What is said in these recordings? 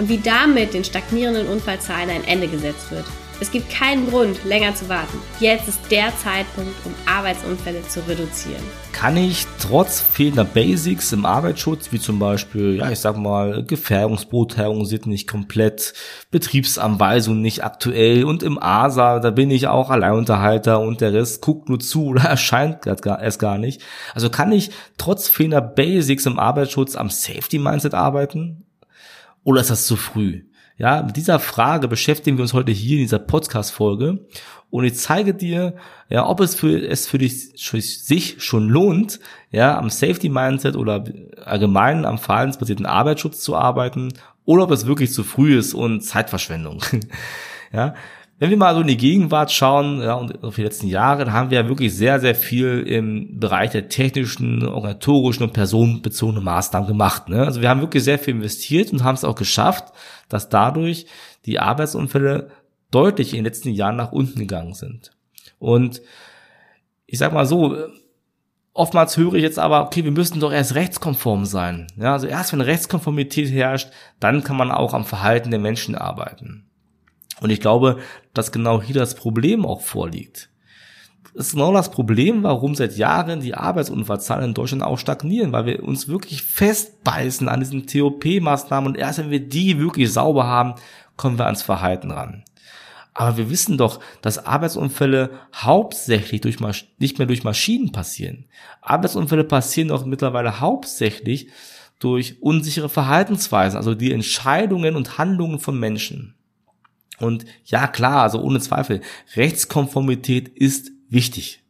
und wie damit den stagnierenden Unfallzahlen ein Ende gesetzt wird. Es gibt keinen Grund, länger zu warten. Jetzt ist der Zeitpunkt, um Arbeitsunfälle zu reduzieren. Kann ich trotz fehlender Basics im Arbeitsschutz, wie zum Beispiel, ja, ich sag mal, Gefährdungsbeurteilungen sind nicht komplett, Betriebsanweisungen nicht aktuell und im ASA, da bin ich auch Alleinunterhalter und der Rest guckt nur zu oder erscheint erst gar nicht. Also kann ich trotz fehlender Basics im Arbeitsschutz am Safety Mindset arbeiten? Oder ist das zu früh? Ja, mit dieser Frage beschäftigen wir uns heute hier in dieser Podcast-Folge. Und ich zeige dir, ja, ob es für, es für dich, für sich schon lohnt, ja, am Safety Mindset oder allgemein am verhaltensbasierten Arbeitsschutz zu arbeiten oder ob es wirklich zu früh ist und Zeitverschwendung. ja, wenn wir mal so in die Gegenwart schauen, ja, und auf die letzten Jahre, haben wir ja wirklich sehr, sehr viel im Bereich der technischen, organisatorischen und personenbezogenen Maßnahmen gemacht. Ne? Also wir haben wirklich sehr viel investiert und haben es auch geschafft, dass dadurch die Arbeitsunfälle deutlich in den letzten Jahren nach unten gegangen sind. Und ich sag mal so, oftmals höre ich jetzt aber, okay, wir müssen doch erst rechtskonform sein. Ja, also erst wenn Rechtskonformität herrscht, dann kann man auch am Verhalten der Menschen arbeiten. Und ich glaube, dass genau hier das Problem auch vorliegt. Das ist genau das Problem, warum seit Jahren die Arbeitsunfallzahlen in Deutschland auch stagnieren, weil wir uns wirklich festbeißen an diesen TOP-Maßnahmen und erst wenn wir die wirklich sauber haben, kommen wir ans Verhalten ran. Aber wir wissen doch, dass Arbeitsunfälle hauptsächlich durch nicht mehr durch Maschinen passieren. Arbeitsunfälle passieren doch mittlerweile hauptsächlich durch unsichere Verhaltensweisen, also die Entscheidungen und Handlungen von Menschen. Und ja, klar, also ohne Zweifel, Rechtskonformität ist wichtig.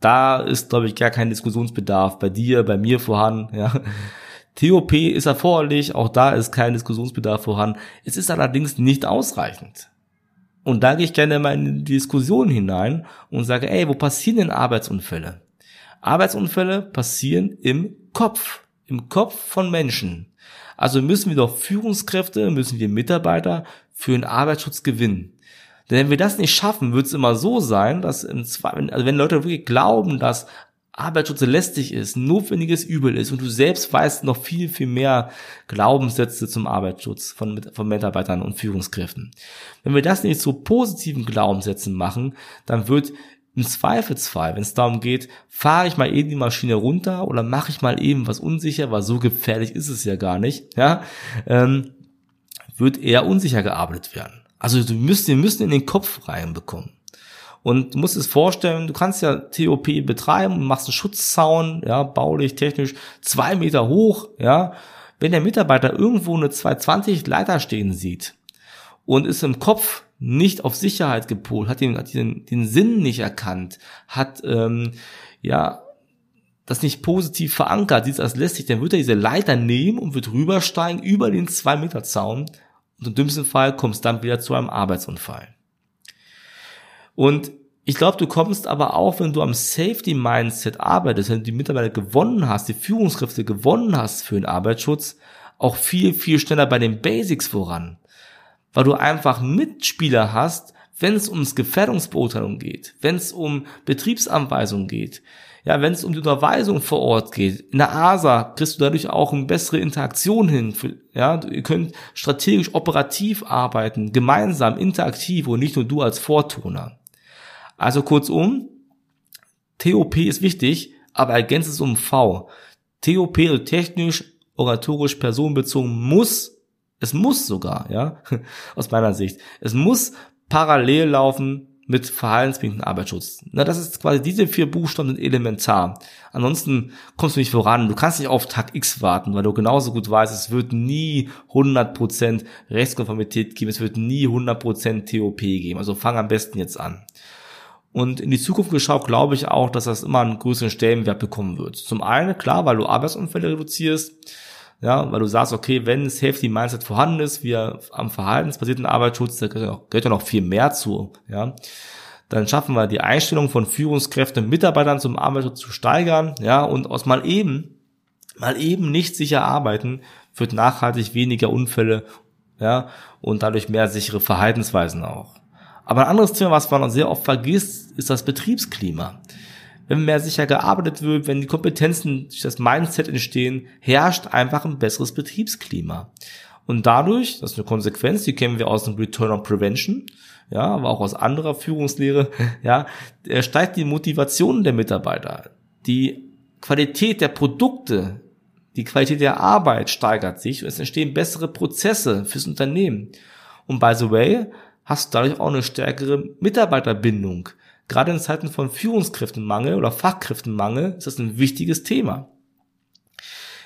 Da ist, glaube ich, gar kein Diskussionsbedarf bei dir, bei mir vorhanden, ja. TOP ist erforderlich, auch da ist kein Diskussionsbedarf vorhanden. Es ist allerdings nicht ausreichend. Und da gehe ich gerne mal in die Diskussion hinein und sage, ey, wo passieren denn Arbeitsunfälle? Arbeitsunfälle passieren im Kopf, im Kopf von Menschen. Also müssen wir doch Führungskräfte, müssen wir Mitarbeiter für den Arbeitsschutz gewinnen. Denn wenn wir das nicht schaffen, wird es immer so sein, dass im Zweifel, also wenn Leute wirklich glauben, dass Arbeitsschutz lästig ist, notwendiges Übel ist und du selbst weißt noch viel, viel mehr Glaubenssätze zum Arbeitsschutz von, von Mitarbeitern und Führungskräften. Wenn wir das nicht zu positiven Glaubenssätzen machen, dann wird im Zweifelsfall, wenn es darum geht, fahre ich mal eben die Maschine runter oder mache ich mal eben was unsicher, weil so gefährlich ist es ja gar nicht, ja, ähm, wird eher unsicher gearbeitet werden. Also du müsst, wir müssen in den Kopf reinbekommen. Und du musst es vorstellen, du kannst ja TOP betreiben und machst einen Schutzzaun, ja, baulich, technisch, zwei Meter hoch, ja. Wenn der Mitarbeiter irgendwo eine 220 Leiter stehen sieht und ist im Kopf nicht auf Sicherheit gepolt, hat den, hat den, den Sinn nicht erkannt, hat ähm, ja das nicht positiv verankert, sieht es als lästig, dann wird er diese Leiter nehmen und wird rübersteigen über den 2 Meter Zaun und im dümmsten Fall kommst dann wieder zu einem Arbeitsunfall. Und ich glaube, du kommst aber auch, wenn du am Safety Mindset arbeitest, wenn du die Mitarbeiter gewonnen hast, die Führungskräfte gewonnen hast für den Arbeitsschutz, auch viel, viel schneller bei den Basics voran weil du einfach Mitspieler hast, wenn es ums Gefährdungsbeurteilung geht, wenn es um Betriebsanweisungen geht, ja, wenn es um die Unterweisung vor Ort geht. In der ASA kriegst du dadurch auch eine bessere Interaktion hin. Für, ja, ihr könnt strategisch operativ arbeiten, gemeinsam, interaktiv und nicht nur du als Vortoner. Also kurzum, TOP ist wichtig, aber ergänzt es um V. TOP, also technisch, organisatorisch, personenbezogen, muss es muss sogar, ja, aus meiner Sicht. Es muss parallel laufen mit verhaltensbedingten Arbeitsschutz. Na, das ist quasi diese vier Buchstaben sind elementar. Ansonsten kommst du nicht voran. Du kannst nicht auf Tag X warten, weil du genauso gut weißt, es wird nie 100% Rechtskonformität geben, es wird nie 100% TOP geben. Also fang am besten jetzt an. Und in die Zukunft geschaut glaube ich auch, dass das immer einen größeren Stellenwert bekommen wird. Zum einen, klar, weil du Arbeitsunfälle reduzierst, Ja, weil du sagst, okay, wenn Safety Mindset vorhanden ist, wir am verhaltensbasierten Arbeitsschutz, da gehört ja noch viel mehr zu, ja. Dann schaffen wir die Einstellung von Führungskräften und Mitarbeitern zum Arbeitsschutz zu steigern, ja, und aus mal eben, mal eben nicht sicher arbeiten, führt nachhaltig weniger Unfälle, ja, und dadurch mehr sichere Verhaltensweisen auch. Aber ein anderes Thema, was man sehr oft vergisst, ist das Betriebsklima wenn mehr sicher gearbeitet wird, wenn die Kompetenzen durch das Mindset entstehen, herrscht einfach ein besseres Betriebsklima. Und dadurch, das ist eine Konsequenz, die kennen wir aus dem Return on Prevention, ja, aber auch aus anderer Führungslehre, ja, steigt die Motivation der Mitarbeiter. Die Qualität der Produkte, die Qualität der Arbeit steigert sich und es entstehen bessere Prozesse fürs Unternehmen. Und by the way, hast du dadurch auch eine stärkere Mitarbeiterbindung. Gerade in Zeiten von Führungskräftenmangel oder Fachkräftenmangel ist das ein wichtiges Thema.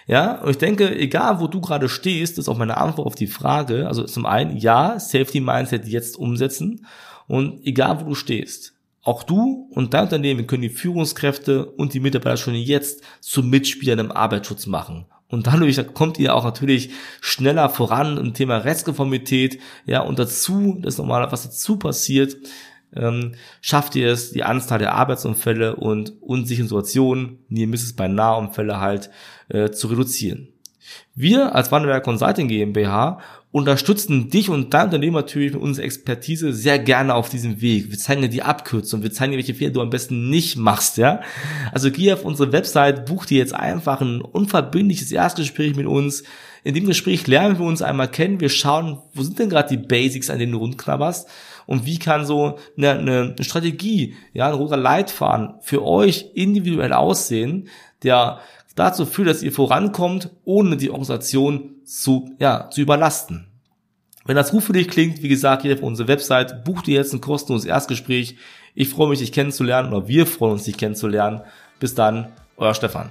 Ja, und ich denke, egal wo du gerade stehst, ist auch meine Antwort auf die Frage. Also zum einen, ja, Safety Mindset jetzt umsetzen und egal wo du stehst. Auch du und dein Unternehmen können die Führungskräfte und die Mitarbeiter schon jetzt zu Mitspielern im Arbeitsschutz machen. Und dadurch kommt ihr auch natürlich schneller voran im Thema Rechtskonformität. Ja, und dazu, das ist nochmal, was dazu passiert, ähm, schafft ihr es, die Anzahl der Arbeitsunfälle und unsicheren Situationen, Near Misses bei Nahunfälle halt, äh, zu reduzieren. Wir als Wandelwerk Consulting GmbH unterstützen dich und dein Unternehmen natürlich mit unserer Expertise sehr gerne auf diesem Weg. Wir zeigen dir die Abkürzung, wir zeigen dir, welche Fehler du am besten nicht machst, ja. Also geh auf unsere Website, buch dir jetzt einfach ein unverbindliches Erstgespräch mit uns. In dem Gespräch lernen wir uns einmal kennen, wir schauen, wo sind denn gerade die Basics, an denen du rundknabberst und wie kann so eine, eine Strategie, ja, ein roter Leitfaden für euch individuell aussehen, der dazu führt, dass ihr vorankommt, ohne die Organisation zu, ja, zu überlasten. Wenn das gut für dich klingt, wie gesagt, hier auf unsere Website, buch dir jetzt ein kostenloses Erstgespräch. Ich freue mich, dich kennenzulernen oder wir freuen uns, dich kennenzulernen. Bis dann, euer Stefan.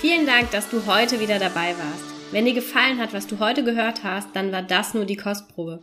Vielen Dank, dass du heute wieder dabei warst. Wenn dir gefallen hat, was du heute gehört hast, dann war das nur die Kostprobe.